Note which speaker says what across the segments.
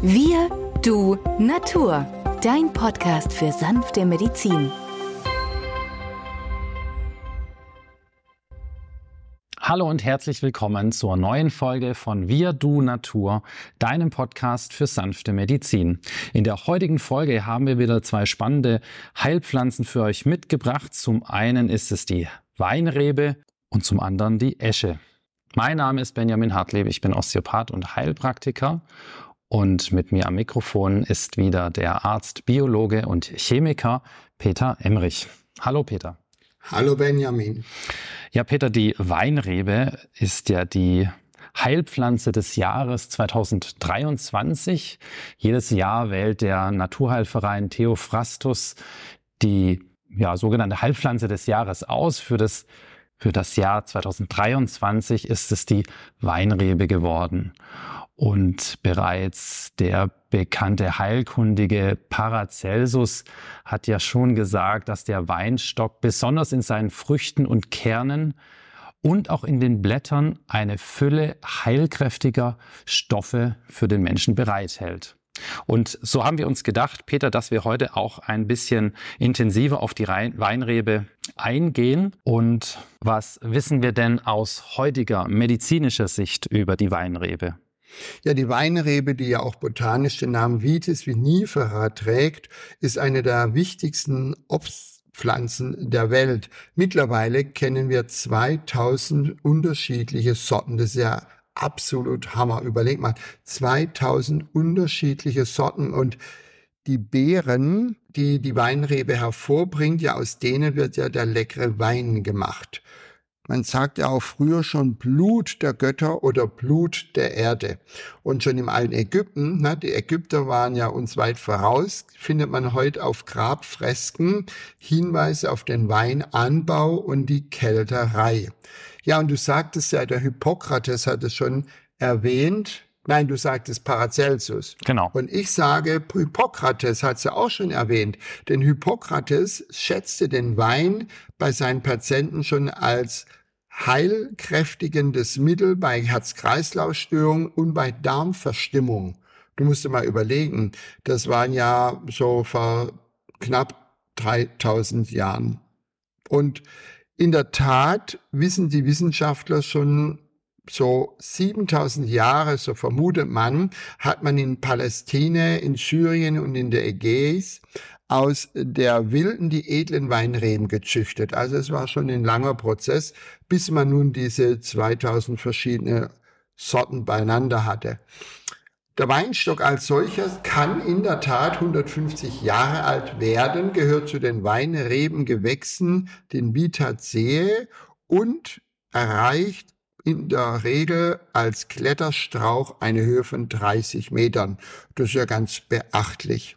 Speaker 1: Wir, du, Natur. Dein Podcast für sanfte Medizin.
Speaker 2: Hallo und herzlich willkommen zur neuen Folge von Wir, du, Natur, deinem Podcast für sanfte Medizin. In der heutigen Folge haben wir wieder zwei spannende Heilpflanzen für euch mitgebracht. Zum einen ist es die Weinrebe und zum anderen die Esche. Mein Name ist Benjamin Hartleb, ich bin Osteopath und Heilpraktiker und mit mir am Mikrofon ist wieder der Arzt, Biologe und Chemiker Peter Emrich. Hallo Peter.
Speaker 3: Hallo Benjamin.
Speaker 2: Ja, Peter, die Weinrebe ist ja die Heilpflanze des Jahres 2023. Jedes Jahr wählt der Naturheilverein Theophrastus die ja, sogenannte Heilpflanze des Jahres aus. Für das, für das Jahr 2023 ist es die Weinrebe geworden. Und bereits der bekannte Heilkundige Paracelsus hat ja schon gesagt, dass der Weinstock besonders in seinen Früchten und Kernen und auch in den Blättern eine Fülle heilkräftiger Stoffe für den Menschen bereithält. Und so haben wir uns gedacht, Peter, dass wir heute auch ein bisschen intensiver auf die Weinrebe eingehen. Und was wissen wir denn aus heutiger medizinischer Sicht über die Weinrebe?
Speaker 3: Ja, die Weinrebe, die ja auch botanisch den Namen Vitis vinifera trägt, ist eine der wichtigsten Obstpflanzen der Welt. Mittlerweile kennen wir 2000 unterschiedliche Sorten. Das ist absolut Hammer. Überleg mal, 2000 unterschiedliche Sorten und die Beeren, die die Weinrebe hervorbringt, ja aus denen wird ja der leckere Wein gemacht. Man sagt ja auch früher schon Blut der Götter oder Blut der Erde. Und schon im alten Ägypten, ne, die Ägypter waren ja uns weit voraus, findet man heute auf Grabfresken Hinweise auf den Weinanbau und die Kälterei. Ja, und du sagtest ja, der Hippokrates hat es schon erwähnt, Nein, du sagtest Paracelsus.
Speaker 2: Genau.
Speaker 3: Und ich sage, Hippokrates hat sie auch schon erwähnt. Denn Hippokrates schätzte den Wein bei seinen Patienten schon als heilkräftigendes Mittel bei Herz-Kreislauf-Störungen und bei Darmverstimmung. Du musst dir mal überlegen, das waren ja so vor knapp 3000 Jahren. Und in der Tat wissen die Wissenschaftler schon so 7000 Jahre, so vermutet man, hat man in Palästina, in Syrien und in der Ägäis aus der wilden die edlen Weinreben gezüchtet. Also es war schon ein langer Prozess, bis man nun diese 2000 verschiedene Sorten beieinander hatte. Der Weinstock als solcher kann in der Tat 150 Jahre alt werden, gehört zu den Weinrebengewächsen, den Vitaceae und erreicht in der Regel als Kletterstrauch eine Höhe von 30 Metern. Das ist ja ganz beachtlich.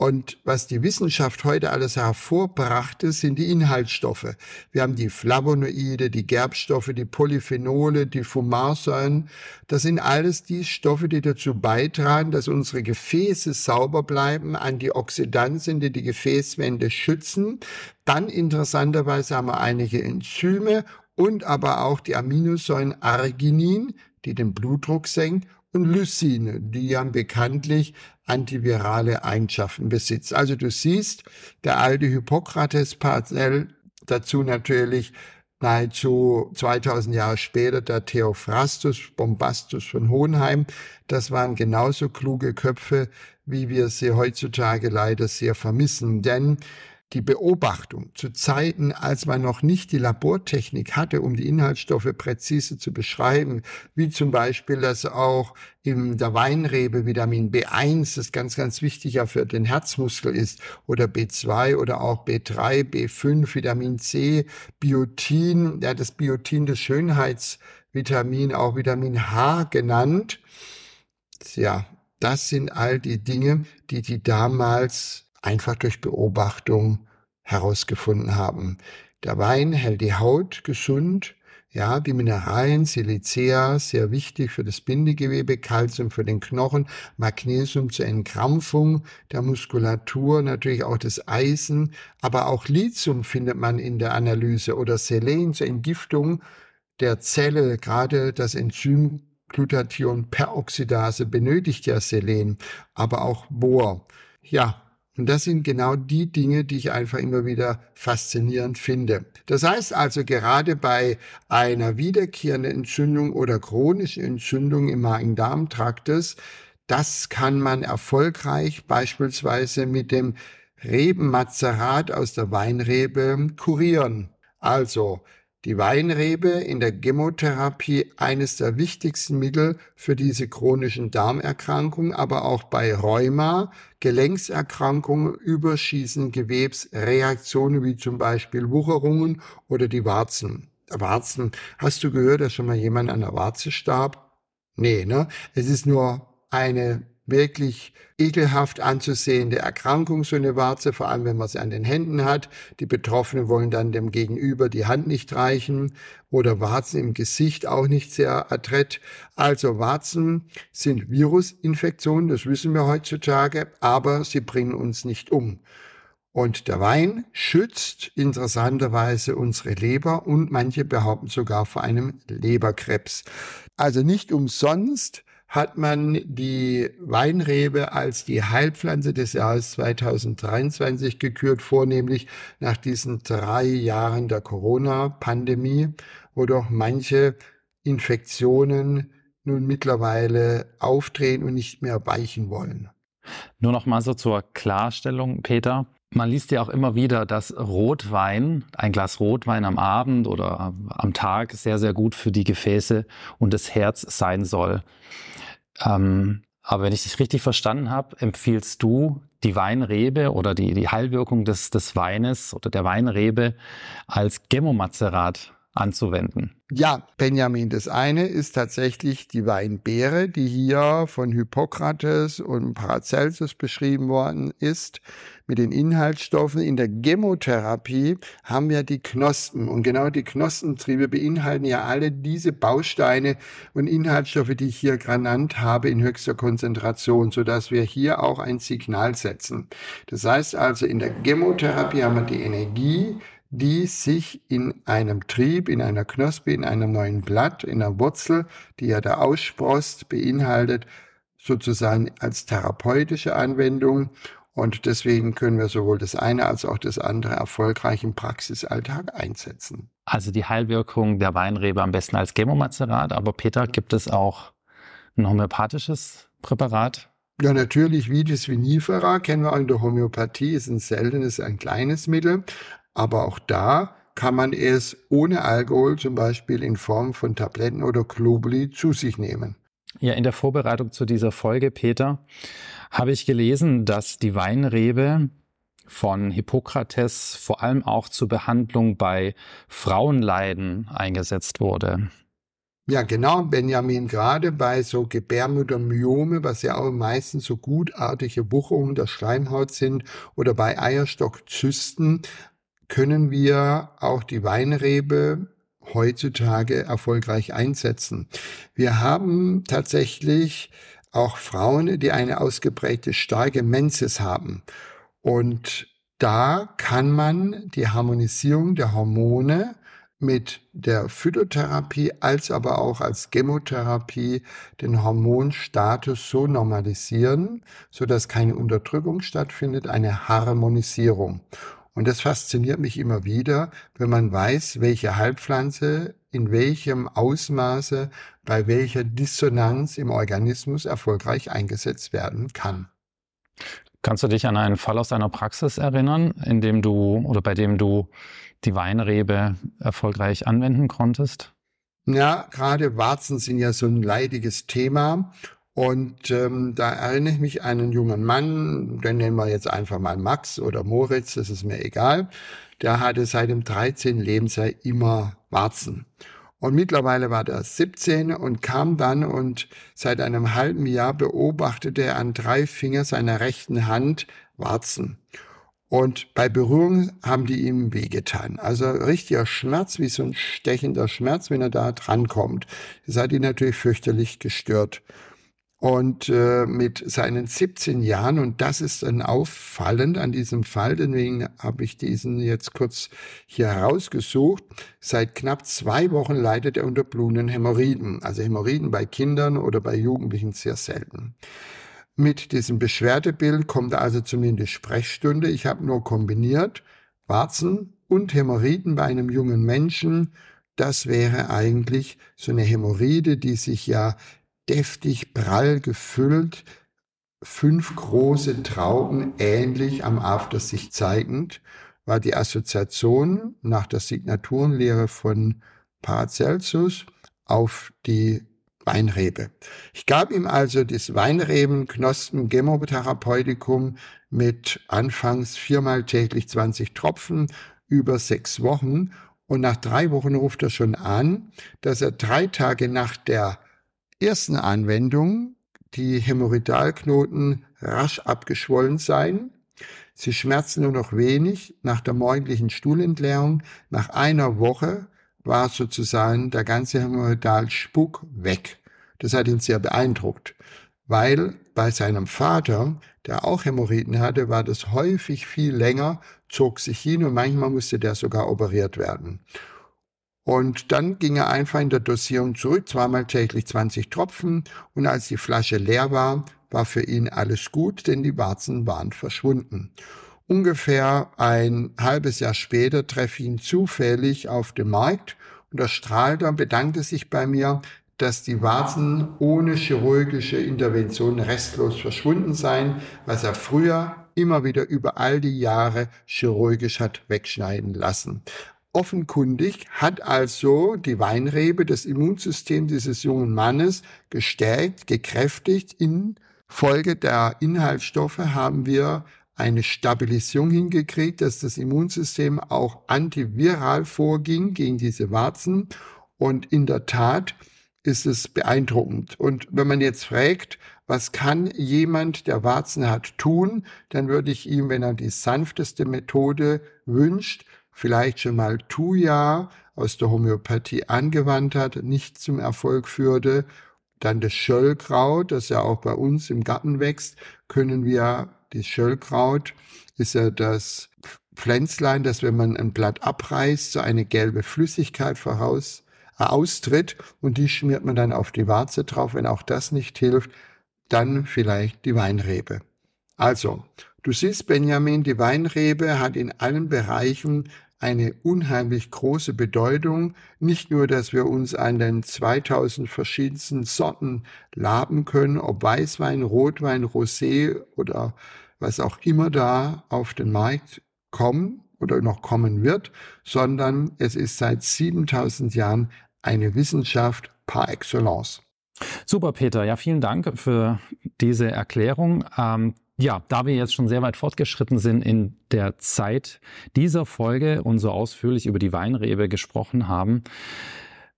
Speaker 3: Und was die Wissenschaft heute alles hervorbrachte, sind die Inhaltsstoffe. Wir haben die Flavonoide, die Gerbstoffe, die Polyphenole, die Fumarsäuren. Das sind alles die Stoffe, die dazu beitragen, dass unsere Gefäße sauber bleiben, Antioxidantien, die die Gefäßwände schützen. Dann interessanterweise haben wir einige Enzyme und aber auch die Aminosäuren Arginin, die den Blutdruck senkt und Lysine, die ja bekanntlich antivirale Eigenschaften besitzt. Also du siehst, der alte Hippokrates Parcell, dazu natürlich nahezu 2000 Jahre später der Theophrastus Bombastus von Hohenheim. Das waren genauso kluge Köpfe, wie wir sie heutzutage leider sehr vermissen. Denn die Beobachtung zu Zeiten, als man noch nicht die Labortechnik hatte, um die Inhaltsstoffe präzise zu beschreiben, wie zum Beispiel, dass auch in der Weinrebe Vitamin B1, das ganz, ganz wichtig ja für den Herzmuskel ist, oder B2 oder auch B3, B5, Vitamin C, Biotin, ja, das Biotin des Schönheitsvitamin, auch Vitamin H genannt. Ja, das sind all die Dinge, die die damals einfach durch Beobachtung herausgefunden haben. Der Wein hält die Haut gesund, ja, die Mineralien, Silicea, sehr wichtig für das Bindegewebe, Kalzium für den Knochen, Magnesium zur Entkrampfung der Muskulatur, natürlich auch das Eisen, aber auch Lithium findet man in der Analyse oder Selen zur Entgiftung der Zelle, gerade das Enzym Glutathionperoxidase benötigt ja Selen, aber auch Bohr. Ja, und das sind genau die Dinge, die ich einfach immer wieder faszinierend finde. Das heißt also, gerade bei einer wiederkehrenden Entzündung oder chronischen Entzündung im Magen-Darm-Traktes, das kann man erfolgreich beispielsweise mit dem Rebenmazerat aus der Weinrebe kurieren. Also die Weinrebe in der Chemotherapie eines der wichtigsten Mittel für diese chronischen Darmerkrankungen, aber auch bei Rheuma, Gelenkserkrankungen, überschießenden Gewebsreaktionen wie zum Beispiel Wucherungen oder die Warzen. Warzen, hast du gehört, dass schon mal jemand an der Warze starb? Nee, ne? Es ist nur eine wirklich ekelhaft anzusehende Erkrankung, so eine Warze, vor allem wenn man sie an den Händen hat. Die Betroffenen wollen dann dem Gegenüber die Hand nicht reichen oder Warzen im Gesicht auch nicht sehr adrett. Also Warzen sind Virusinfektionen, das wissen wir heutzutage, aber sie bringen uns nicht um. Und der Wein schützt interessanterweise unsere Leber und manche behaupten sogar vor einem Leberkrebs. Also nicht umsonst hat man die Weinrebe als die Heilpflanze des Jahres 2023 gekürt, vornehmlich nach diesen drei Jahren der Corona-Pandemie, wo doch manche Infektionen nun mittlerweile aufdrehen und nicht mehr weichen wollen.
Speaker 2: Nur noch mal so zur Klarstellung, Peter. Man liest ja auch immer wieder, dass Rotwein, ein Glas Rotwein am Abend oder am Tag sehr, sehr gut für die Gefäße und das Herz sein soll. Ähm, aber wenn ich dich richtig verstanden habe, empfiehlst du die Weinrebe oder die, die Heilwirkung des, des Weines oder der Weinrebe als Gemomazerat anzuwenden.
Speaker 3: Ja, Benjamin, das eine ist tatsächlich die Weinbeere, die hier von Hippokrates und Paracelsus beschrieben worden ist mit den Inhaltsstoffen. In der Chemotherapie haben wir die Knospen und genau die Knospentriebe beinhalten ja alle diese Bausteine und Inhaltsstoffe, die ich hier genannt habe, in höchster Konzentration, so dass wir hier auch ein Signal setzen. Das heißt also, in der Chemotherapie haben wir die Energie, die sich in einem Trieb, in einer Knospe, in einem neuen Blatt, in einer Wurzel, die ja da aussprost, beinhaltet, sozusagen als therapeutische Anwendung. Und deswegen können wir sowohl das eine als auch das andere erfolgreich im Praxisalltag einsetzen.
Speaker 2: Also die Heilwirkung der Weinrebe am besten als Chemomazerat. Aber Peter, gibt es auch ein homöopathisches Präparat?
Speaker 3: Ja, natürlich Vitis vinifera kennen wir auch in der Homöopathie, ist ein seltenes, ein kleines Mittel. Aber auch da kann man es ohne Alkohol zum Beispiel in Form von Tabletten oder Globuli zu sich nehmen.
Speaker 2: Ja, in der Vorbereitung zu dieser Folge, Peter, habe ich gelesen, dass die Weinrebe von Hippokrates vor allem auch zur Behandlung bei Frauenleiden eingesetzt wurde.
Speaker 3: Ja, genau, Benjamin, gerade bei so Gebärmuttermyome, was ja auch meistens so gutartige Wucherungen der Schleimhaut sind, oder bei Eierstockzysten, können wir auch die Weinrebe heutzutage erfolgreich einsetzen. Wir haben tatsächlich auch Frauen, die eine ausgeprägte starke Menses haben. Und da kann man die Harmonisierung der Hormone mit der Phytotherapie als aber auch als Chemotherapie den Hormonstatus so normalisieren, so dass keine Unterdrückung stattfindet, eine Harmonisierung. Und das fasziniert mich immer wieder, wenn man weiß, welche Heilpflanze in welchem Ausmaße bei welcher Dissonanz im Organismus erfolgreich eingesetzt werden kann.
Speaker 2: Kannst du dich an einen Fall aus deiner Praxis erinnern, in dem du oder bei dem du die Weinrebe erfolgreich anwenden konntest?
Speaker 3: Ja, gerade Warzen sind ja so ein leidiges Thema. Und ähm, da erinnere ich mich an einen jungen Mann, den nennen wir jetzt einfach mal Max oder Moritz, das ist mir egal. Der hatte seit dem 13. Lebensjahr immer Warzen. Und mittlerweile war der 17 und kam dann und seit einem halben Jahr beobachtete er an drei Fingern seiner rechten Hand Warzen. Und bei Berührung haben die ihm wehgetan. Also richtiger Schmerz, wie so ein stechender Schmerz, wenn er da drankommt. Das hat ihn natürlich fürchterlich gestört. Und äh, mit seinen 17 Jahren, und das ist dann auffallend an diesem Fall, deswegen habe ich diesen jetzt kurz hier herausgesucht, seit knapp zwei Wochen leidet er unter Blumenhämorrhoiden, also Hämorrhoiden bei Kindern oder bei Jugendlichen sehr selten. Mit diesem Beschwerdebild kommt also zumindest Sprechstunde. Ich habe nur kombiniert Warzen und Hämorrhoiden bei einem jungen Menschen. Das wäre eigentlich so eine Hämorrhoide, die sich ja deftig prall gefüllt, fünf große Trauben ähnlich am After sich zeigend, war die Assoziation nach der Signaturenlehre von Paracelsus auf die Weinrebe. Ich gab ihm also das Weinrebenknospen Chemotherapeutikum mit anfangs viermal täglich 20 Tropfen über sechs Wochen und nach drei Wochen ruft er schon an, dass er drei Tage nach der ersten Anwendung die Hämorrhoidalknoten rasch abgeschwollen seien. Sie schmerzen nur noch wenig nach der morgendlichen Stuhlentleerung. Nach einer Woche war sozusagen der ganze Hämorrhoidalspuck weg. Das hat ihn sehr beeindruckt, weil bei seinem Vater, der auch Hämorrhoiden hatte, war das häufig viel länger, zog sich hin und manchmal musste der sogar operiert werden. Und dann ging er einfach in der Dosierung zurück, zweimal täglich 20 Tropfen. Und als die Flasche leer war, war für ihn alles gut, denn die Warzen waren verschwunden. Ungefähr ein halbes Jahr später treffe ich ihn zufällig auf dem Markt und er strahlte und bedankte sich bei mir, dass die Warzen ohne chirurgische Intervention restlos verschwunden seien, was er früher immer wieder über all die Jahre chirurgisch hat wegschneiden lassen. Offenkundig hat also die Weinrebe das Immunsystem dieses jungen Mannes gestärkt, gekräftigt. In Folge der Inhaltsstoffe haben wir eine Stabilisierung hingekriegt, dass das Immunsystem auch antiviral vorging gegen diese Warzen. Und in der Tat ist es beeindruckend. Und wenn man jetzt fragt, was kann jemand, der Warzen hat, tun, dann würde ich ihm, wenn er die sanfteste Methode wünscht, vielleicht schon mal Thuja aus der Homöopathie angewandt hat, nicht zum Erfolg führte, dann das Schöllkraut, das ja auch bei uns im Garten wächst, können wir, das Schöllkraut ist ja das Pflänzlein, das, wenn man ein Blatt abreißt, so eine gelbe Flüssigkeit voraus äh, austritt und die schmiert man dann auf die Warze drauf. Wenn auch das nicht hilft, dann vielleicht die Weinrebe. Also, du siehst, Benjamin, die Weinrebe hat in allen Bereichen eine unheimlich große Bedeutung. Nicht nur, dass wir uns an den 2000 verschiedensten Sorten laben können, ob Weißwein, Rotwein, Rosé oder was auch immer da auf den Markt kommen oder noch kommen wird, sondern es ist seit 7000 Jahren eine Wissenschaft par excellence.
Speaker 2: Super, Peter. Ja, vielen Dank für diese Erklärung. Ähm, ja, da wir jetzt schon sehr weit fortgeschritten sind in der Zeit dieser Folge und so ausführlich über die Weinrebe gesprochen haben,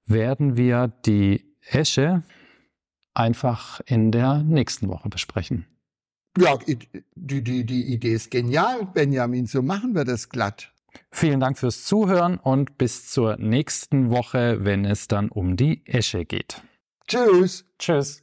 Speaker 2: werden wir die Esche einfach in der nächsten Woche besprechen.
Speaker 3: Ja, die, die, die Idee ist genial, Benjamin. So machen wir das glatt.
Speaker 2: Vielen Dank fürs Zuhören und bis zur nächsten Woche, wenn es dann um die Esche geht.
Speaker 3: Tschüss.
Speaker 2: Tschüss.